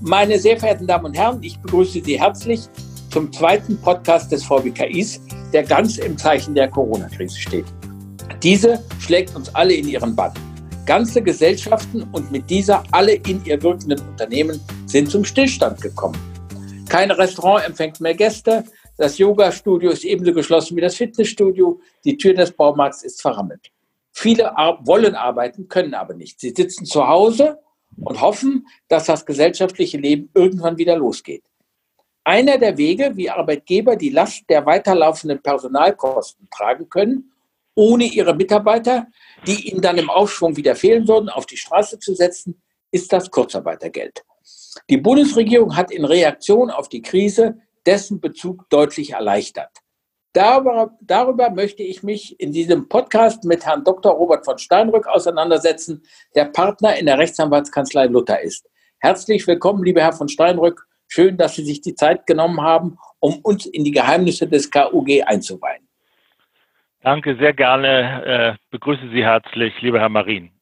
Meine sehr verehrten Damen und Herren, ich begrüße Sie herzlich zum zweiten Podcast des VBKIs, der ganz im Zeichen der Corona-Krise steht. Diese schlägt uns alle in ihren Bann. Ganze Gesellschaften und mit dieser alle in ihr wirkenden Unternehmen sind zum Stillstand gekommen. Kein Restaurant empfängt mehr Gäste, das Yoga-Studio ist ebenso geschlossen wie das Fitnessstudio, die Tür des Baumarkts ist verrammelt. Viele wollen arbeiten, können aber nicht. Sie sitzen zu Hause und hoffen, dass das gesellschaftliche Leben irgendwann wieder losgeht. Einer der Wege, wie Arbeitgeber die Last der weiterlaufenden Personalkosten tragen können, ohne ihre Mitarbeiter, die ihnen dann im Aufschwung wieder fehlen würden, auf die Straße zu setzen, ist das Kurzarbeitergeld. Die Bundesregierung hat in Reaktion auf die Krise dessen Bezug deutlich erleichtert. Darüber, darüber, möchte ich mich in diesem Podcast mit Herrn Dr. Robert von Steinrück auseinandersetzen, der Partner in der Rechtsanwaltskanzlei Luther ist. Herzlich willkommen, lieber Herr von Steinrück. Schön, dass Sie sich die Zeit genommen haben, um uns in die Geheimnisse des KUG einzuweihen. Danke, sehr gerne. Äh, begrüße Sie herzlich, lieber Herr Marin.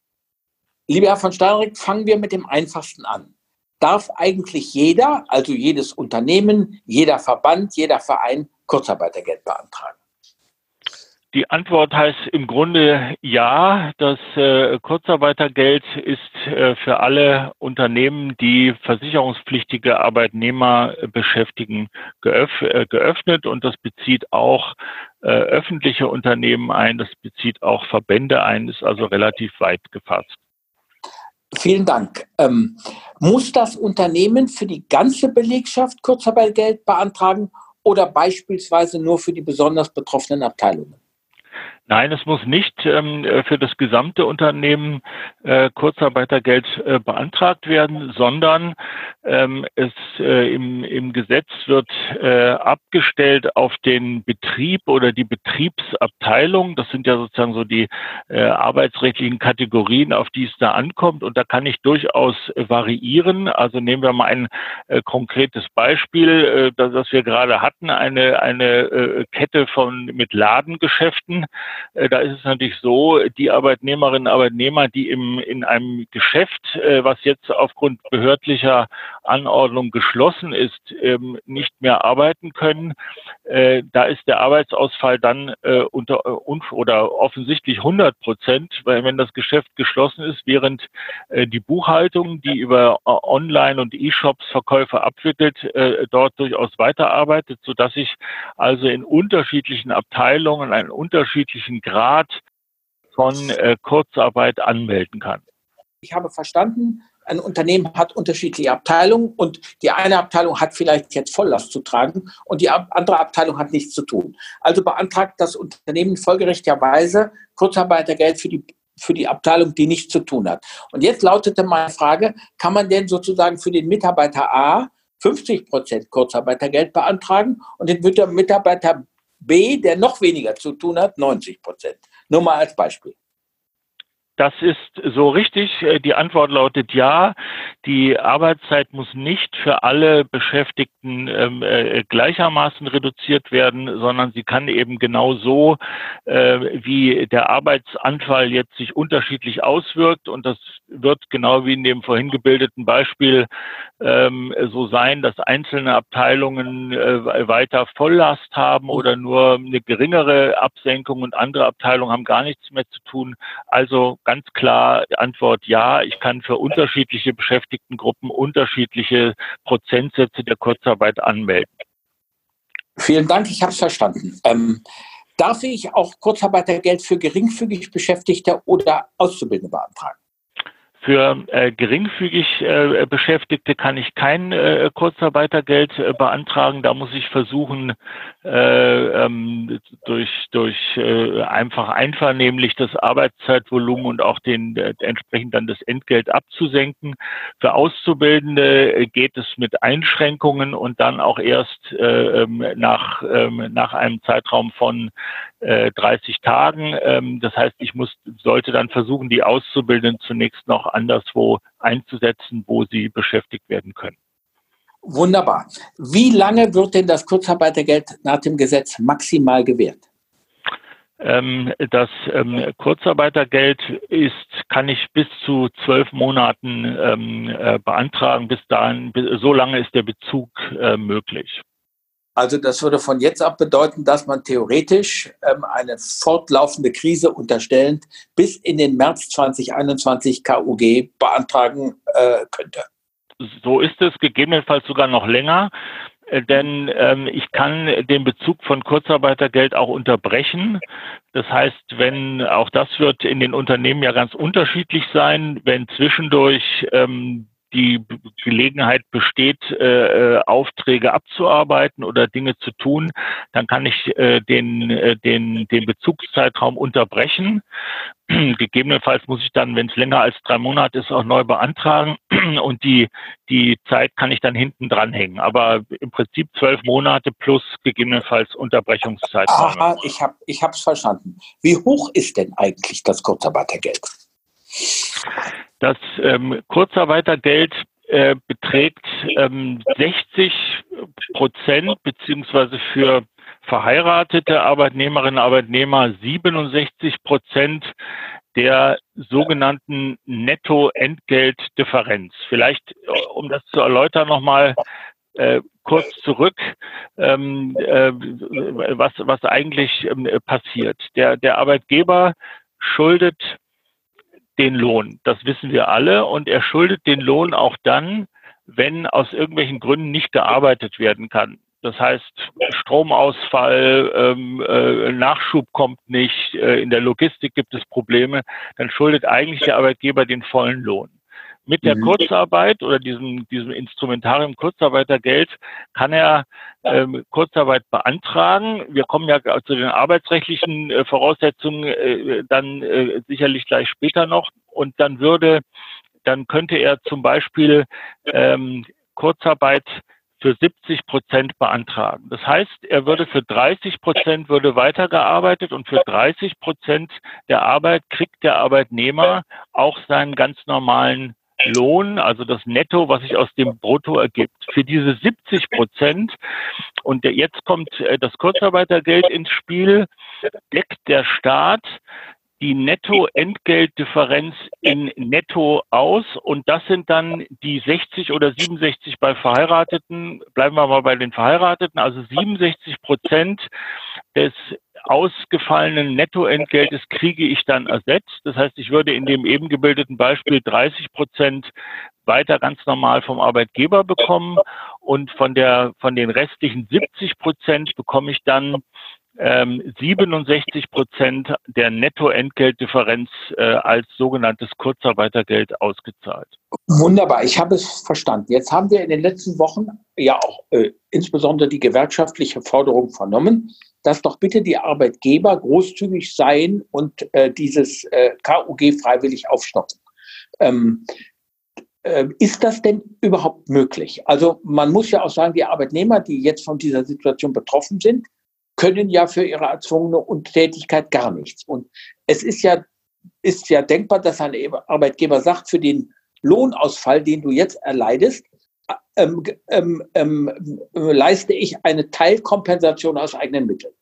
Lieber Herr von Steinrück, fangen wir mit dem Einfachsten an. Darf eigentlich jeder, also jedes Unternehmen, jeder Verband, jeder Verein, Kurzarbeitergeld beantragen? Die Antwort heißt im Grunde ja. Das äh, Kurzarbeitergeld ist äh, für alle Unternehmen, die versicherungspflichtige Arbeitnehmer beschäftigen, geöff äh, geöffnet und das bezieht auch äh, öffentliche Unternehmen ein, das bezieht auch Verbände ein, ist also relativ weit gefasst. Vielen Dank. Ähm, muss das Unternehmen für die ganze Belegschaft Kurzarbeitergeld beantragen oder beispielsweise nur für die besonders betroffenen Abteilungen? Nein, es muss nicht ähm, äh, für das gesamte Unternehmen äh, Kurzarbeitergeld äh, beantragt werden, sondern ähm, es äh, im, im Gesetz wird äh, abgestellt auf den Betrieb oder die Betriebsabteilung. Das sind ja sozusagen so die äh, arbeitsrechtlichen Kategorien, auf die es da ankommt. Und da kann ich durchaus variieren. Also nehmen wir mal ein äh, konkretes Beispiel, äh, das, das wir gerade hatten, eine, eine äh, Kette von mit Ladengeschäften. Äh, da ist es natürlich so, die Arbeitnehmerinnen und Arbeitnehmer, die im, in einem Geschäft, äh, was jetzt aufgrund behördlicher Anordnung geschlossen ist, ähm, nicht mehr arbeiten können, äh, da ist der Arbeitsausfall dann unter oder offensichtlich 100 Prozent, weil wenn das Geschäft geschlossen ist, während die Buchhaltung, die über Online- und E-Shops Verkäufe abwickelt, dort durchaus weiterarbeitet, sodass ich also in unterschiedlichen Abteilungen einen unterschiedlichen Grad von äh, Kurzarbeit anmelden kann. Ich habe verstanden, ein Unternehmen hat unterschiedliche Abteilungen und die eine Abteilung hat vielleicht jetzt Volllast zu tragen und die andere Abteilung hat nichts zu tun. Also beantragt das Unternehmen folgerichtigerweise Kurzarbeitergeld für die, für die Abteilung, die nichts zu tun hat. Und jetzt lautete meine Frage, kann man denn sozusagen für den Mitarbeiter A 50 Prozent Kurzarbeitergeld beantragen und den Mitarbeiter B, der noch weniger zu tun hat, 90 Prozent. Nur mal als Beispiel. Das ist so richtig. Äh, die Antwort lautet ja. Die Arbeitszeit muss nicht für alle Beschäftigten ähm, äh, gleichermaßen reduziert werden, sondern sie kann eben genau so, äh, wie der Arbeitsanfall jetzt sich unterschiedlich auswirkt. Und das wird genau wie in dem vorhin gebildeten Beispiel ähm, so sein, dass einzelne Abteilungen äh, weiter Volllast haben oder nur eine geringere Absenkung und andere Abteilungen haben gar nichts mehr zu tun. Also ganz klar Antwort ja. Ich kann für unterschiedliche Beschäftigtengruppen unterschiedliche Prozentsätze der Kurzarbeit anmelden. Vielen Dank, ich habe es verstanden. Ähm, darf ich auch Kurzarbeitergeld für geringfügig Beschäftigte oder Auszubildende beantragen? Für äh, geringfügig äh, Beschäftigte kann ich kein äh, Kurzarbeitergeld äh, beantragen. Da muss ich versuchen, äh, ähm, durch, durch äh, einfach einvernehmlich das Arbeitszeitvolumen und auch den äh, entsprechend dann das Entgelt abzusenken. Für Auszubildende äh, geht es mit Einschränkungen und dann auch erst äh, ähm, nach, äh, nach einem Zeitraum von äh, 30 Tagen. Ähm, das heißt, ich muss, sollte dann versuchen, die Auszubildenden zunächst noch anderswo einzusetzen, wo sie beschäftigt werden können. Wunderbar. Wie lange wird denn das Kurzarbeitergeld nach dem Gesetz maximal gewährt? Ähm, das ähm, Kurzarbeitergeld ist, kann ich bis zu zwölf Monaten ähm, äh, beantragen. Bis dahin, so lange ist der Bezug äh, möglich. Also das würde von jetzt ab bedeuten, dass man theoretisch ähm, eine fortlaufende Krise unterstellend bis in den März 2021 KUG beantragen äh, könnte. So ist es, gegebenenfalls sogar noch länger. Äh, denn ähm, ich kann den Bezug von Kurzarbeitergeld auch unterbrechen. Das heißt, wenn auch das wird in den Unternehmen ja ganz unterschiedlich sein, wenn zwischendurch ähm, die Gelegenheit besteht, äh, äh, Aufträge abzuarbeiten oder Dinge zu tun, dann kann ich äh, den, äh, den, den Bezugszeitraum unterbrechen. Gegebenenfalls muss ich dann, wenn es länger als drei Monate ist, auch neu beantragen und die, die Zeit kann ich dann hinten dranhängen. Aber im Prinzip zwölf Monate plus gegebenenfalls Unterbrechungszeit. Aha, ich habe es verstanden. Wie hoch ist denn eigentlich das Kurzarbeitergeld? Das ähm, Kurzarbeitergeld äh, beträgt ähm, 60 Prozent beziehungsweise für verheiratete Arbeitnehmerinnen und Arbeitnehmer 67 Prozent der sogenannten Netto-Entgeltdifferenz. Vielleicht, äh, um das zu erläutern, nochmal äh, kurz zurück, ähm, äh, was, was eigentlich ähm, passiert. Der, der Arbeitgeber schuldet den Lohn. Das wissen wir alle. Und er schuldet den Lohn auch dann, wenn aus irgendwelchen Gründen nicht gearbeitet werden kann. Das heißt, Stromausfall, ähm, äh, Nachschub kommt nicht, äh, in der Logistik gibt es Probleme, dann schuldet eigentlich der Arbeitgeber den vollen Lohn. Mit der mhm. Kurzarbeit oder diesem, diesem Instrumentarium Kurzarbeitergeld kann er ähm, Kurzarbeit beantragen. Wir kommen ja zu den arbeitsrechtlichen äh, Voraussetzungen äh, dann äh, sicherlich gleich später noch. Und dann würde, dann könnte er zum Beispiel ähm, Kurzarbeit für 70 Prozent beantragen. Das heißt, er würde für 30 Prozent würde weitergearbeitet und für 30 Prozent der Arbeit kriegt der Arbeitnehmer auch seinen ganz normalen Lohn, also das Netto, was sich aus dem Brutto ergibt. Für diese 70 Prozent, und jetzt kommt äh, das Kurzarbeitergeld ins Spiel, deckt der Staat die Netto-Entgeltdifferenz in Netto aus. Und das sind dann die 60 oder 67 bei Verheirateten, bleiben wir mal bei den Verheirateten, also 67 Prozent des ausgefallenen Nettoentgeltes kriege ich dann ersetzt. Das heißt, ich würde in dem eben gebildeten Beispiel 30 Prozent weiter ganz normal vom Arbeitgeber bekommen und von der, von den restlichen 70 Prozent bekomme ich dann ähm, 67 Prozent der Nettoentgeltdifferenz äh, als sogenanntes Kurzarbeitergeld ausgezahlt. Wunderbar, ich habe es verstanden. Jetzt haben wir in den letzten Wochen ja auch äh, insbesondere die gewerkschaftliche Forderung vernommen, dass doch bitte die Arbeitgeber großzügig seien und äh, dieses äh, KUG freiwillig aufstocken. Ähm, äh, ist das denn überhaupt möglich? Also man muss ja auch sagen, die Arbeitnehmer, die jetzt von dieser Situation betroffen sind, können ja für ihre erzwungene Untätigkeit gar nichts. Und es ist ja, ist ja denkbar, dass ein Arbeitgeber sagt, für den Lohnausfall, den du jetzt erleidest, ähm, ähm, ähm, leiste ich eine Teilkompensation aus eigenen Mitteln.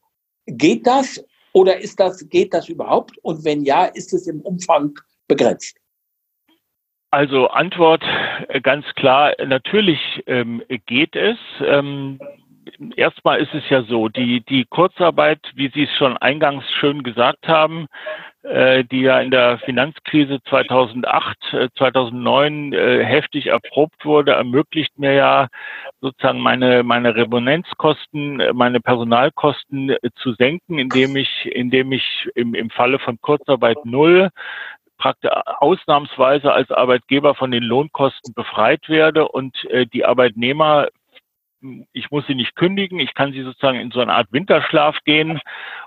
Geht das oder ist das, geht das überhaupt? Und wenn ja, ist es im Umfang begrenzt? Also Antwort äh, ganz klar, natürlich ähm, geht es. Ähm, erstmal ist es ja so, die, die Kurzarbeit, wie Sie es schon eingangs schön gesagt haben, die ja in der Finanzkrise 2008, äh, 2009 äh, heftig erprobt wurde, ermöglicht mir ja sozusagen meine, meine Remonenzkosten, äh, meine Personalkosten äh, zu senken, indem ich, indem ich im, im Falle von Kurzarbeit null praktisch ausnahmsweise als Arbeitgeber von den Lohnkosten befreit werde und äh, die Arbeitnehmer ich muss sie nicht kündigen, ich kann sie sozusagen in so eine Art Winterschlaf gehen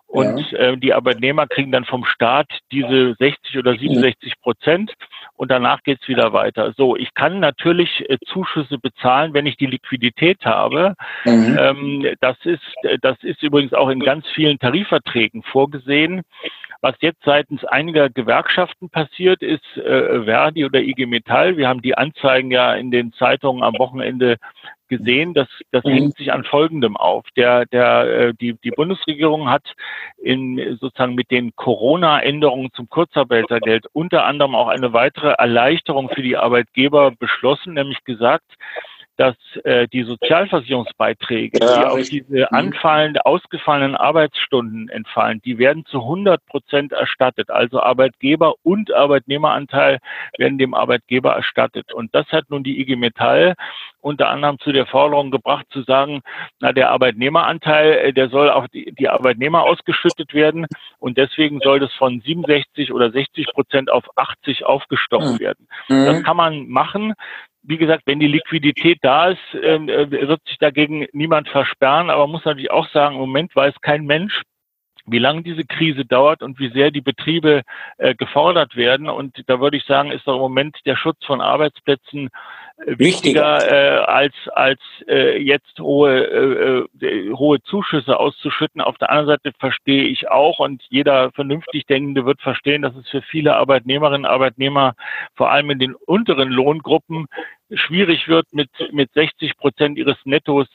und ja. äh, die Arbeitnehmer kriegen dann vom Staat diese 60 oder 67 Prozent und danach geht's wieder weiter. So, ich kann natürlich äh, Zuschüsse bezahlen, wenn ich die Liquidität habe. Mhm. Ähm, das ist das ist übrigens auch in ganz vielen Tarifverträgen vorgesehen. Was jetzt seitens einiger Gewerkschaften passiert, ist äh, Verdi oder IG Metall. Wir haben die Anzeigen ja in den Zeitungen am Wochenende gesehen. Das, das mhm. hängt sich an Folgendem auf. Der, der, äh, die, die Bundesregierung hat in, sozusagen mit den Corona-Änderungen zum Kurzarbeitergeld unter anderem auch eine weitere Erleichterung für die Arbeitgeber beschlossen, nämlich gesagt, dass äh, die Sozialversicherungsbeiträge, ja, die auf richtig. diese mhm. anfallende, ausgefallenen Arbeitsstunden entfallen, die werden zu 100 Prozent erstattet. Also Arbeitgeber und Arbeitnehmeranteil werden dem Arbeitgeber erstattet. Und das hat nun die IG Metall unter anderem zu der Forderung gebracht, zu sagen, na, der Arbeitnehmeranteil, äh, der soll auf die, die Arbeitnehmer ausgeschüttet werden und deswegen soll das von 67 oder 60 Prozent auf 80 aufgestockt mhm. werden. Das kann man machen wie gesagt, wenn die Liquidität da ist, ähm, äh, wird sich dagegen niemand versperren. Aber man muss natürlich auch sagen, im Moment weiß kein Mensch, wie lange diese Krise dauert und wie sehr die Betriebe äh, gefordert werden. Und da würde ich sagen, ist doch im Moment der Schutz von Arbeitsplätzen wichtiger äh, als als äh, jetzt hohe äh, äh, hohe Zuschüsse auszuschütten. Auf der anderen Seite verstehe ich auch und jeder vernünftig Denkende wird verstehen, dass es für viele Arbeitnehmerinnen und Arbeitnehmer vor allem in den unteren Lohngruppen schwierig wird, mit mit 60 Prozent ihres Nettos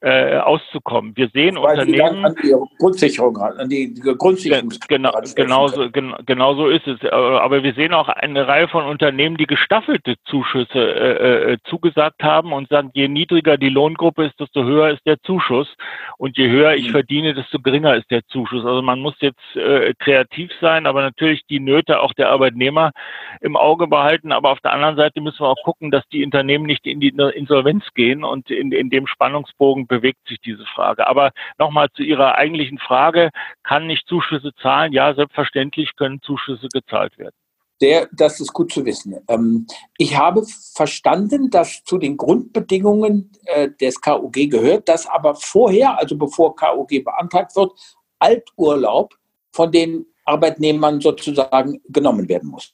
äh, auszukommen. Wir sehen Unternehmen. An die Grundsicherung, an die Grundsicherung. Genau, genauso, genau so ist es. Aber wir sehen auch eine Reihe von Unternehmen, die gestaffelte Zuschüsse äh, äh, zugesagt haben und sagen, je niedriger die Lohngruppe ist, desto höher ist der Zuschuss. Und je höher ich mhm. verdiene, desto geringer ist der Zuschuss. Also man muss jetzt äh, kreativ sein, aber natürlich die Nöte auch der Arbeitnehmer im Auge behalten. Aber auf der anderen Seite müssen wir auch gucken, dass die Unternehmen nicht in die Insolvenz gehen und in, in dem Spannungsbogen bewegt sich diese Frage. Aber nochmal zu Ihrer eigentlichen Frage, kann nicht Zuschüsse zahlen? Ja, selbstverständlich können Zuschüsse gezahlt werden. Der, das ist gut zu wissen. Ähm, ich habe verstanden, dass zu den Grundbedingungen äh, des KUG gehört, dass aber vorher, also bevor KUG beantragt wird, Alturlaub von den Arbeitnehmern sozusagen genommen werden muss.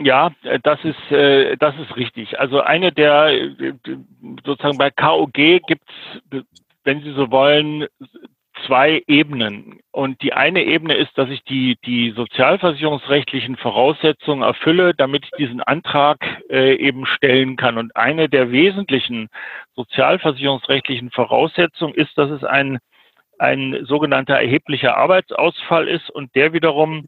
Ja, äh, das ist, äh, das ist richtig. Also eine der, äh, sozusagen bei KOG gibt es, wenn Sie so wollen, zwei Ebenen. Und die eine Ebene ist, dass ich die, die sozialversicherungsrechtlichen Voraussetzungen erfülle, damit ich diesen Antrag äh, eben stellen kann. Und eine der wesentlichen sozialversicherungsrechtlichen Voraussetzungen ist, dass es ein, ein sogenannter erheblicher Arbeitsausfall ist und der wiederum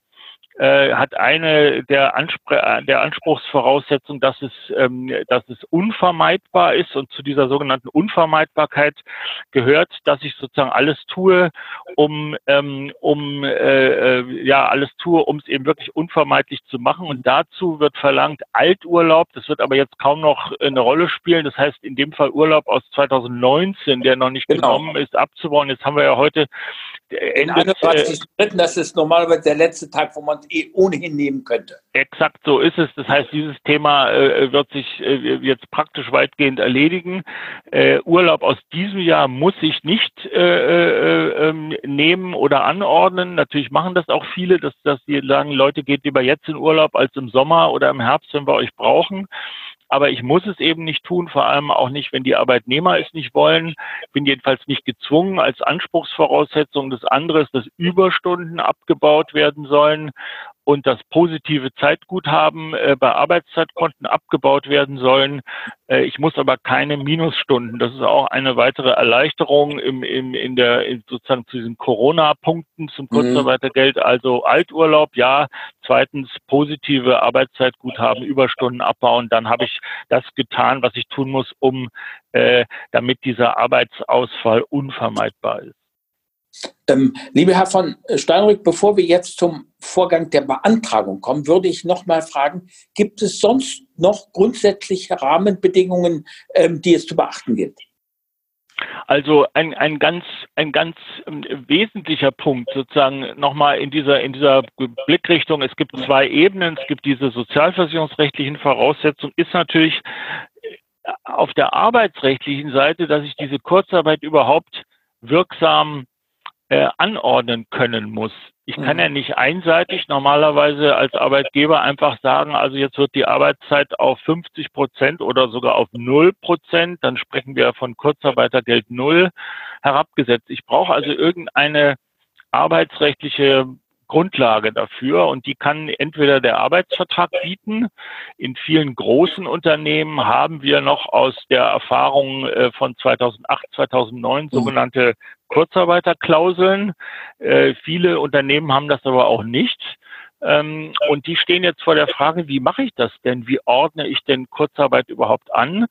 äh, hat eine der, Anspr der Anspruchsvoraussetzungen, dass es, ähm, dass es unvermeidbar ist und zu dieser sogenannten Unvermeidbarkeit gehört, dass ich sozusagen alles tue, um, ähm, um äh, äh ja alles tue, um es eben wirklich unvermeidlich zu machen. Und dazu wird verlangt Alturlaub. Das wird aber jetzt kaum noch eine Rolle spielen. Das heißt in dem Fall Urlaub aus 2019, der noch nicht genau. genommen ist, abzubauen. Jetzt haben wir ja heute Ende, 31. Äh, das ist normalerweise der letzte Tag, wo man es eh ohnehin nehmen könnte. Exakt so ist es. Das heißt, dieses Thema äh, wird sich äh, jetzt praktisch weitgehend erledigen. Äh, Urlaub aus diesem Jahr muss ich nicht äh, äh, ähm, nehmen oder anordnen. Natürlich machen das auch viele, dass, dass sie sagen, Leute, geht lieber jetzt in Urlaub als im Sommer oder im Herbst, wenn wir euch brauchen aber ich muss es eben nicht tun, vor allem auch nicht, wenn die Arbeitnehmer es nicht wollen. Ich bin jedenfalls nicht gezwungen als Anspruchsvoraussetzung. Das andere ist, dass Überstunden abgebaut werden sollen und das positive Zeitguthaben äh, bei Arbeitszeitkonten abgebaut werden sollen. Äh, ich muss aber keine Minusstunden. Das ist auch eine weitere Erleichterung im, im, in der in sozusagen zu diesen Corona-Punkten zum mhm. Kurzarbeitergeld. Also Alturlaub, ja. Zweitens positive Arbeitszeitguthaben, Überstunden abbauen. Dann habe ich das getan, was ich tun muss, um äh, damit dieser Arbeitsausfall unvermeidbar ist. Ähm, lieber Herr von Steinrück, bevor wir jetzt zum Vorgang der Beantragung kommen, würde ich noch mal fragen, gibt es sonst noch grundsätzliche Rahmenbedingungen, ähm, die es zu beachten gilt? Also ein, ein ganz, ein ganz ähm, wesentlicher Punkt sozusagen nochmal in dieser, in dieser Blickrichtung. Es gibt zwei Ebenen. Es gibt diese sozialversicherungsrechtlichen Voraussetzungen, ist natürlich äh, auf der arbeitsrechtlichen Seite, dass ich diese Kurzarbeit überhaupt wirksam äh, anordnen können muss. Ich kann mhm. ja nicht einseitig normalerweise als Arbeitgeber einfach sagen, also jetzt wird die Arbeitszeit auf 50 Prozent oder sogar auf 0 Prozent, dann sprechen wir von Kurzarbeitergeld null herabgesetzt. Ich brauche also irgendeine arbeitsrechtliche Grundlage dafür und die kann entweder der Arbeitsvertrag bieten. In vielen großen Unternehmen haben wir noch aus der Erfahrung äh, von 2008, 2009 mhm. sogenannte Kurzarbeiterklauseln. Äh, viele Unternehmen haben das aber auch nicht. Ähm, und die stehen jetzt vor der Frage, wie mache ich das denn? Wie ordne ich denn Kurzarbeit überhaupt an?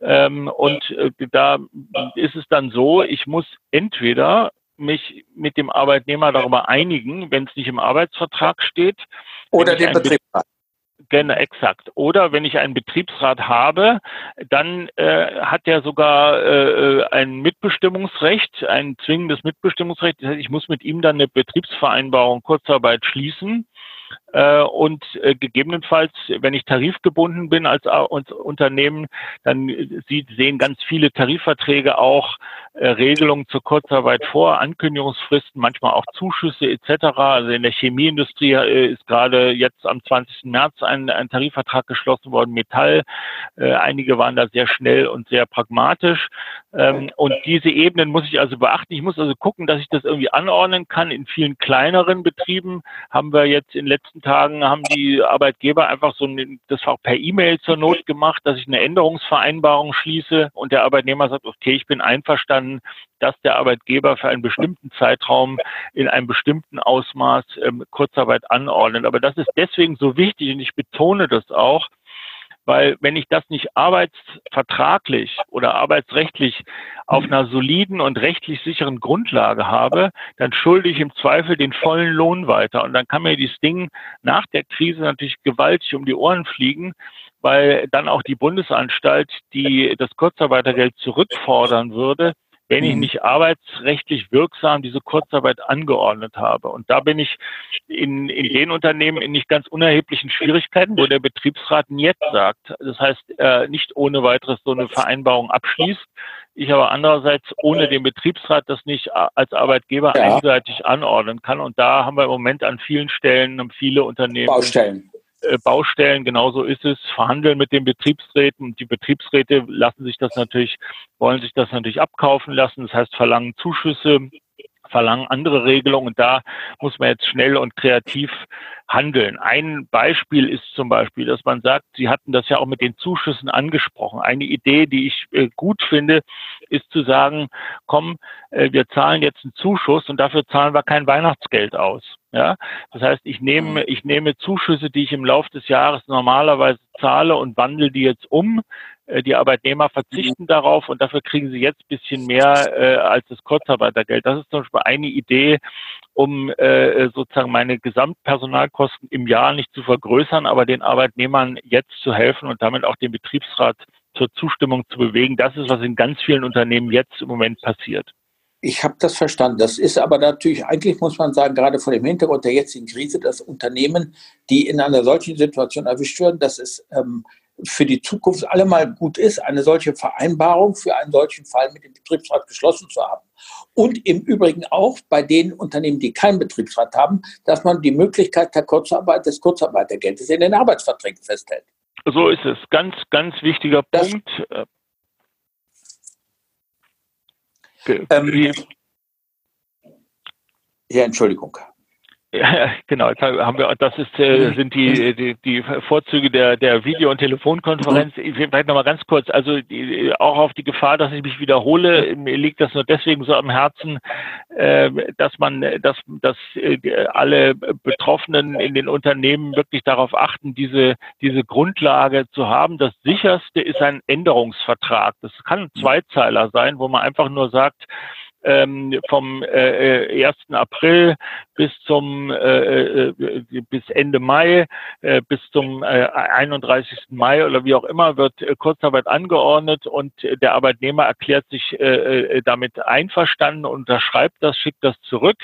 Ähm, und äh, da ist es dann so, ich muss entweder mich mit dem Arbeitnehmer darüber einigen, wenn es nicht im Arbeitsvertrag steht. Oder den Betriebsrat. Genau, exakt. Oder wenn ich einen Betriebsrat habe, dann äh, hat er sogar äh, ein Mitbestimmungsrecht, ein zwingendes Mitbestimmungsrecht. Das heißt, ich muss mit ihm dann eine Betriebsvereinbarung Kurzarbeit schließen. Äh, und äh, gegebenenfalls, wenn ich tarifgebunden bin als, als Unternehmen, dann sieht, sehen ganz viele Tarifverträge auch äh, Regelungen zur Kurzarbeit vor, Ankündigungsfristen, manchmal auch Zuschüsse etc. Also in der Chemieindustrie äh, ist gerade jetzt am 20. März ein, ein Tarifvertrag geschlossen worden, Metall. Äh, einige waren da sehr schnell und sehr pragmatisch. Ähm, und diese Ebenen muss ich also beachten. Ich muss also gucken, dass ich das irgendwie anordnen kann. In vielen kleineren Betrieben haben wir jetzt in den letzten Tagen haben die Arbeitgeber einfach so das auch per E-Mail zur Not gemacht, dass ich eine Änderungsvereinbarung schließe und der Arbeitnehmer sagt, okay, ich bin einverstanden, dass der Arbeitgeber für einen bestimmten Zeitraum in einem bestimmten Ausmaß ähm, Kurzarbeit anordnet. Aber das ist deswegen so wichtig und ich betone das auch, weil wenn ich das nicht arbeitsvertraglich oder arbeitsrechtlich auf einer soliden und rechtlich sicheren Grundlage habe, dann schulde ich im Zweifel den vollen Lohn weiter. Und dann kann mir dieses Ding nach der Krise natürlich gewaltig um die Ohren fliegen, weil dann auch die Bundesanstalt, die das Kurzarbeitergeld zurückfordern würde, wenn ich mhm. nicht arbeitsrechtlich wirksam diese Kurzarbeit angeordnet habe. Und da bin ich in, in den Unternehmen in nicht ganz unerheblichen Schwierigkeiten, wo der Betriebsrat jetzt sagt. Das heißt, äh, nicht ohne weiteres so eine Vereinbarung abschließt. Ich aber andererseits ohne den Betriebsrat das nicht als Arbeitgeber ja. einseitig anordnen kann. Und da haben wir im Moment an vielen Stellen viele Unternehmen Baustellen. Äh, Baustellen, genauso ist es, verhandeln mit den Betriebsräten die Betriebsräte lassen sich das natürlich, wollen sich das natürlich abkaufen lassen, das heißt verlangen Zuschüsse, verlangen andere Regelungen und da muss man jetzt schnell und kreativ handeln. Ein Beispiel ist zum Beispiel, dass man sagt, Sie hatten das ja auch mit den Zuschüssen angesprochen. Eine Idee, die ich äh, gut finde, ist zu sagen, komm, äh, wir zahlen jetzt einen Zuschuss und dafür zahlen wir kein Weihnachtsgeld aus. Ja, das heißt, ich nehme, mhm. ich nehme Zuschüsse, die ich im Laufe des Jahres normalerweise zahle und wandle die jetzt um. Äh, die Arbeitnehmer verzichten mhm. darauf und dafür kriegen sie jetzt ein bisschen mehr äh, als das Kurzarbeitergeld. Das ist zum Beispiel eine Idee, um äh, sozusagen meine Gesamtpersonalkosten im Jahr nicht zu vergrößern, aber den Arbeitnehmern jetzt zu helfen und damit auch den Betriebsrat zur Zustimmung zu bewegen. Das ist, was in ganz vielen Unternehmen jetzt im Moment passiert. Ich habe das verstanden. Das ist aber natürlich, eigentlich muss man sagen, gerade vor dem Hintergrund der jetzigen Krise, dass Unternehmen, die in einer solchen Situation erwischt werden, dass es ähm, für die Zukunft allemal gut ist, eine solche Vereinbarung für einen solchen Fall mit dem Betriebsrat geschlossen zu haben. Und im Übrigen auch bei den Unternehmen, die keinen Betriebsrat haben, dass man die Möglichkeit der Kurzarbeit, des Kurzarbeitergeldes in den Arbeitsverträgen festhält. So ist es. Ganz, ganz wichtiger das, Punkt. Ähm, ja, Entschuldigung. Ja, genau. Haben wir, das ist, äh, sind die, die, die Vorzüge der, der Video- und Telefonkonferenz. Ich Vielleicht nochmal ganz kurz. Also die, auch auf die Gefahr, dass ich mich wiederhole, mir liegt das nur deswegen so am Herzen, äh, dass man, dass, dass äh, alle Betroffenen in den Unternehmen wirklich darauf achten, diese, diese Grundlage zu haben. Das sicherste ist ein Änderungsvertrag. Das kann ein Zweizeiler sein, wo man einfach nur sagt, ähm, vom äh, 1. Äh, April bis zum äh, äh, bis Ende Mai, äh, bis zum äh, 31. Mai oder wie auch immer wird äh, Kurzarbeit angeordnet und der Arbeitnehmer erklärt sich äh, äh damit einverstanden, unterschreibt das, schickt das zurück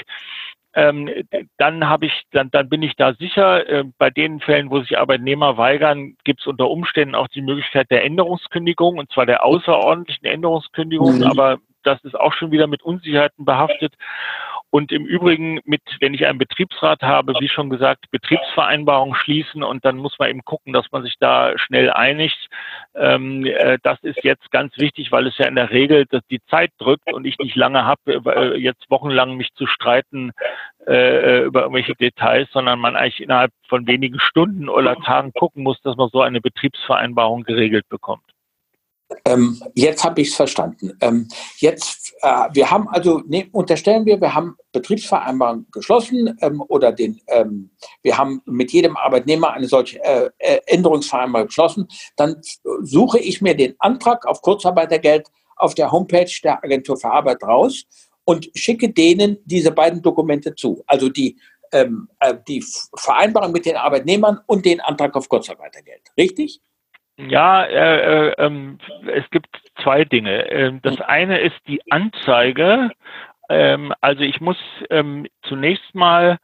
ähm, dann habe ich, dann, dann bin ich da sicher. Äh, bei den Fällen, wo sich Arbeitnehmer weigern, gibt es unter Umständen auch die Möglichkeit der Änderungskündigung und zwar der außerordentlichen Änderungskündigung. Mhm. Aber das ist auch schon wieder mit Unsicherheiten behaftet. Und im Übrigen mit, wenn ich einen Betriebsrat habe, wie schon gesagt, Betriebsvereinbarung schließen und dann muss man eben gucken, dass man sich da schnell einigt. Ähm, äh, das ist jetzt ganz wichtig, weil es ja in der Regel dass die Zeit drückt und ich nicht lange habe, äh, jetzt wochenlang mich zu streiten äh, über irgendwelche Details, sondern man eigentlich innerhalb von wenigen Stunden oder Tagen gucken muss, dass man so eine Betriebsvereinbarung geregelt bekommt. Ähm, jetzt habe ich es verstanden. Ähm, jetzt, äh, wir haben also, ne, unterstellen wir, wir haben Betriebsvereinbarung geschlossen ähm, oder den, ähm, wir haben mit jedem Arbeitnehmer eine solche äh, äh, Änderungsvereinbarung geschlossen. Dann suche ich mir den Antrag auf Kurzarbeitergeld auf der Homepage der Agentur für Arbeit raus und schicke denen diese beiden Dokumente zu. Also die, ähm, äh, die Vereinbarung mit den Arbeitnehmern und den Antrag auf Kurzarbeitergeld. Richtig? Ja, äh, äh, ähm, es gibt zwei Dinge. Ähm, das eine ist die Anzeige. Ähm, also ich muss ähm, zunächst mal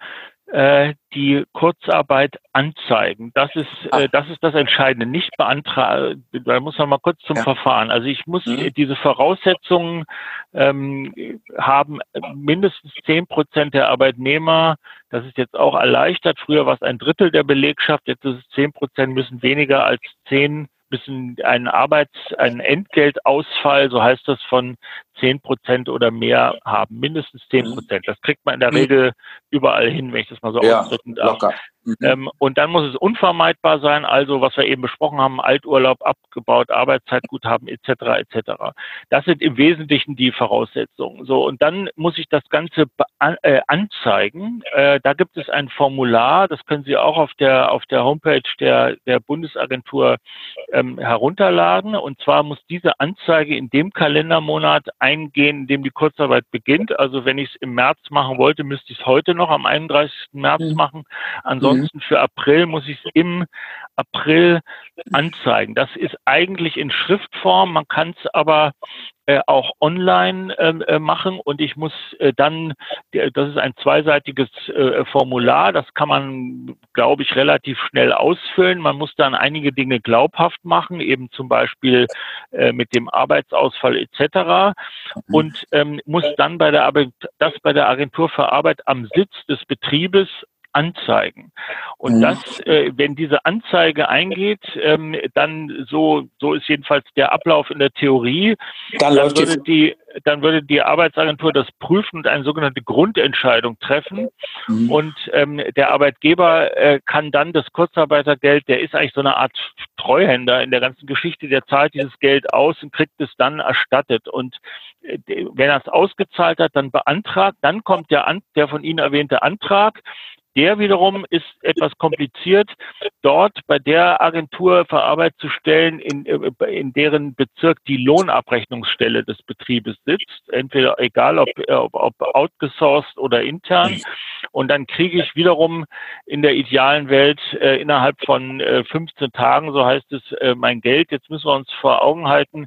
die Kurzarbeit anzeigen. Das ist, äh, das ist das Entscheidende. Nicht beantragen, da muss man mal kurz zum ja. Verfahren. Also ich muss mhm. diese Voraussetzungen ähm, haben, mindestens zehn Prozent der Arbeitnehmer, das ist jetzt auch erleichtert. Früher war es ein Drittel der Belegschaft, jetzt ist es zehn Prozent müssen weniger als zehn müssen einen Arbeits-, einen Entgeltausfall, so heißt das, von zehn Prozent oder mehr haben, mindestens zehn mhm. Prozent. Das kriegt man in der mhm. Regel überall hin, wenn ich das mal so ja, ausdrücken darf. Locker. Mhm. Ähm, und dann muss es unvermeidbar sein, also was wir eben besprochen haben, Alturlaub abgebaut, Arbeitszeitguthaben etc. etc. Das sind im Wesentlichen die Voraussetzungen. So und dann muss ich das Ganze äh, anzeigen. Äh, da gibt es ein Formular, das können Sie auch auf der auf der Homepage der der Bundesagentur ähm, herunterladen. Und zwar muss diese Anzeige in dem Kalendermonat eingehen, in dem die Kurzarbeit beginnt. Also wenn ich es im März machen wollte, müsste ich es heute noch am 31. März mhm. machen. Ansonsten mhm. für April muss ich es im April anzeigen. Das ist eigentlich in Schriftform. Man kann es aber äh, auch online ähm, äh, machen und ich muss äh, dann, das ist ein zweiseitiges äh, Formular, das kann man, glaube ich, relativ schnell ausfüllen. Man muss dann einige Dinge glaubhaft machen, eben zum Beispiel äh, mit dem Arbeitsausfall etc. Mhm. und ähm, muss dann bei der Arbeit, das bei der Agentur für Arbeit am Sitz des Betriebes anzeigen. Und mhm. das, äh, wenn diese Anzeige eingeht, ähm, dann so, so ist jedenfalls der Ablauf in der Theorie, dann, dann würde die, dann würde die Arbeitsagentur das prüfen und eine sogenannte Grundentscheidung treffen. Mhm. Und ähm, der Arbeitgeber äh, kann dann das Kurzarbeitergeld, der ist eigentlich so eine Art Treuhänder in der ganzen Geschichte, der zahlt dieses Geld aus und kriegt es dann erstattet. Und äh, wenn er es ausgezahlt hat, dann beantragt, dann kommt der, an, der von Ihnen erwähnte Antrag. Der wiederum ist etwas kompliziert, dort bei der Agentur für Arbeit zu stellen, in, in deren Bezirk die Lohnabrechnungsstelle des Betriebes sitzt. Entweder egal ob, ob, ob outgesourced oder intern. Und dann kriege ich wiederum in der idealen Welt äh, innerhalb von äh, 15 Tagen, so heißt es, äh, mein Geld. Jetzt müssen wir uns vor Augen halten, äh,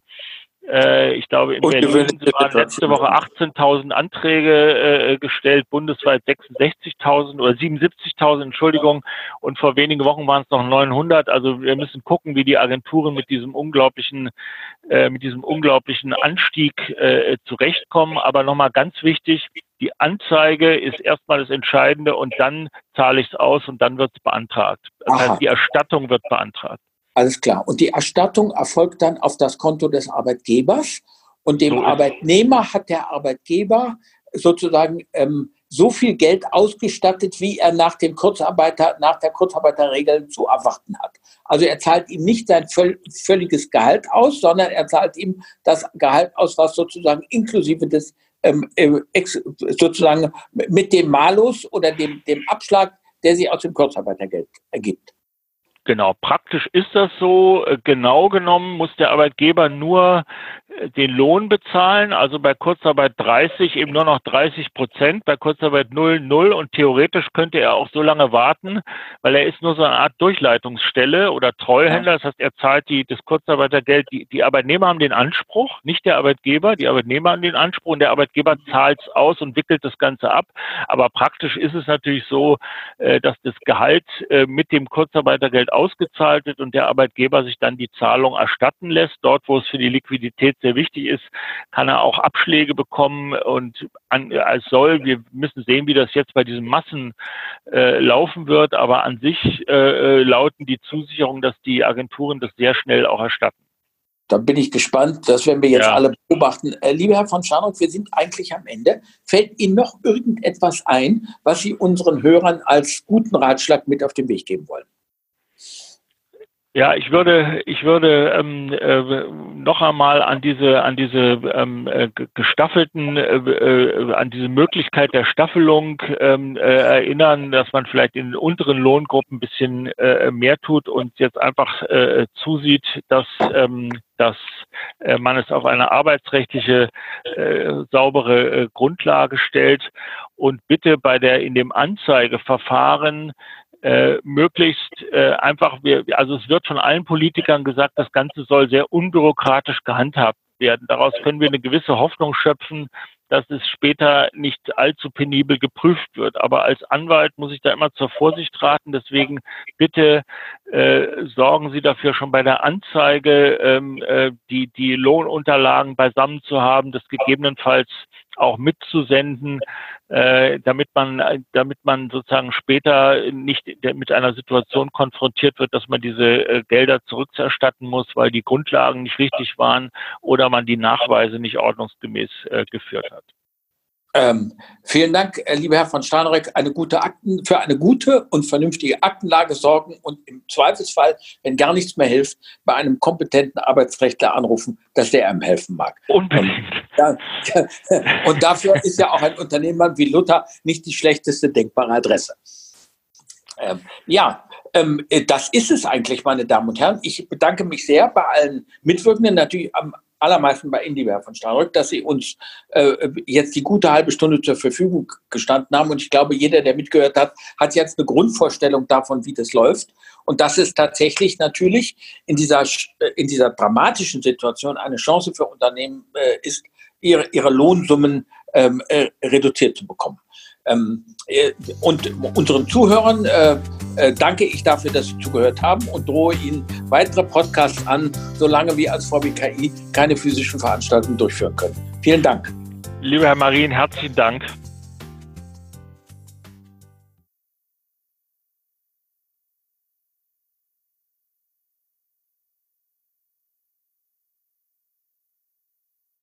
ich glaube, in Berlin waren letzte Woche 18.000 Anträge äh, gestellt, bundesweit 66.000 oder 77.000, Entschuldigung. Und vor wenigen Wochen waren es noch 900. Also wir müssen gucken, wie die Agenturen mit diesem unglaublichen, äh, mit diesem unglaublichen Anstieg äh, zurechtkommen. Aber nochmal ganz wichtig, die Anzeige ist erstmal das Entscheidende und dann zahle ich es aus und dann wird es beantragt. Das heißt, die Erstattung wird beantragt. Alles klar. Und die Erstattung erfolgt dann auf das Konto des Arbeitgebers. Und dem so Arbeitnehmer hat der Arbeitgeber sozusagen ähm, so viel Geld ausgestattet, wie er nach dem Kurzarbeiter, nach der Kurzarbeiterregel zu erwarten hat. Also er zahlt ihm nicht sein völliges Gehalt aus, sondern er zahlt ihm das Gehalt aus, was sozusagen inklusive des ähm, äh, sozusagen mit dem Malus oder dem, dem Abschlag, der sich aus dem Kurzarbeitergeld ergibt. Genau, praktisch ist das so. Äh, genau genommen muss der Arbeitgeber nur den Lohn bezahlen, also bei Kurzarbeit 30 eben nur noch 30 Prozent, bei Kurzarbeit 0, 0 und theoretisch könnte er auch so lange warten, weil er ist nur so eine Art Durchleitungsstelle oder Treuhänder, das heißt, er zahlt die, das Kurzarbeitergeld, die, die Arbeitnehmer haben den Anspruch, nicht der Arbeitgeber, die Arbeitnehmer haben den Anspruch und der Arbeitgeber zahlt es aus und wickelt das Ganze ab, aber praktisch ist es natürlich so, äh, dass das Gehalt mit dem Kurzarbeitergeld ausgezahlt wird und der Arbeitgeber sich dann die Zahlung erstatten lässt, dort wo es für die Liquidität sehr wichtig ist, kann er auch Abschläge bekommen und an, als soll. Wir müssen sehen, wie das jetzt bei diesen Massen äh, laufen wird, aber an sich äh, äh lauten die Zusicherungen, dass die Agenturen das sehr schnell auch erstatten. Da bin ich gespannt. Das werden wir jetzt ja. alle beobachten. Äh, lieber Herr von Scharnock, wir sind eigentlich am Ende. Fällt Ihnen noch irgendetwas ein, was Sie unseren Hörern als guten Ratschlag mit auf den Weg geben wollen? Ja, ich würde, ich würde ähm, äh, noch einmal an diese, an diese ähm, äh, gestaffelten, äh, äh, an diese Möglichkeit der Staffelung ähm, äh, erinnern, dass man vielleicht in unteren Lohngruppen ein bisschen äh, mehr tut und jetzt einfach äh, zusieht, dass ähm, dass äh, man es auf eine arbeitsrechtliche äh, saubere äh, Grundlage stellt. Und bitte bei der in dem Anzeigeverfahren äh, möglichst äh, einfach, wir, also es wird von allen Politikern gesagt, das Ganze soll sehr unbürokratisch gehandhabt werden. Daraus können wir eine gewisse Hoffnung schöpfen, dass es später nicht allzu penibel geprüft wird. Aber als Anwalt muss ich da immer zur Vorsicht raten. Deswegen bitte äh, sorgen Sie dafür schon bei der Anzeige, ähm, äh, die, die Lohnunterlagen beisammen zu haben, das gegebenenfalls auch mitzusenden, äh, damit man, damit man sozusagen später nicht mit einer Situation konfrontiert wird, dass man diese äh, Gelder zurückerstatten muss, weil die Grundlagen nicht richtig waren oder man die Nachweise nicht ordnungsgemäß äh, geführt hat. Ähm, vielen Dank, äh, lieber Herr von Steinreck. Eine gute Akten, für eine gute und vernünftige Aktenlage sorgen und im Zweifelsfall, wenn gar nichts mehr hilft, bei einem kompetenten Arbeitsrechtler anrufen, dass der einem helfen mag. Unbedingt. Und, ja, und dafür ist ja auch ein Unternehmer wie Luther nicht die schlechteste denkbare Adresse. Ähm, ja, ähm, das ist es eigentlich, meine Damen und Herren. Ich bedanke mich sehr bei allen Mitwirkenden, natürlich am allermeisten bei Indiver von Starrück, dass sie uns äh, jetzt die gute halbe Stunde zur Verfügung gestanden haben. Und ich glaube, jeder, der mitgehört hat, hat jetzt eine Grundvorstellung davon, wie das läuft. Und dass es tatsächlich natürlich in dieser, äh, in dieser dramatischen Situation eine Chance für Unternehmen äh, ist, ihre, ihre Lohnsummen ähm, äh, reduziert zu bekommen. Ähm, äh, und unseren Zuhörern äh, äh, danke ich dafür, dass Sie zugehört haben und drohe Ihnen weitere Podcasts an, solange wir als VBKI keine physischen Veranstaltungen durchführen können. Vielen Dank. Lieber Herr Marien, herzlichen Dank.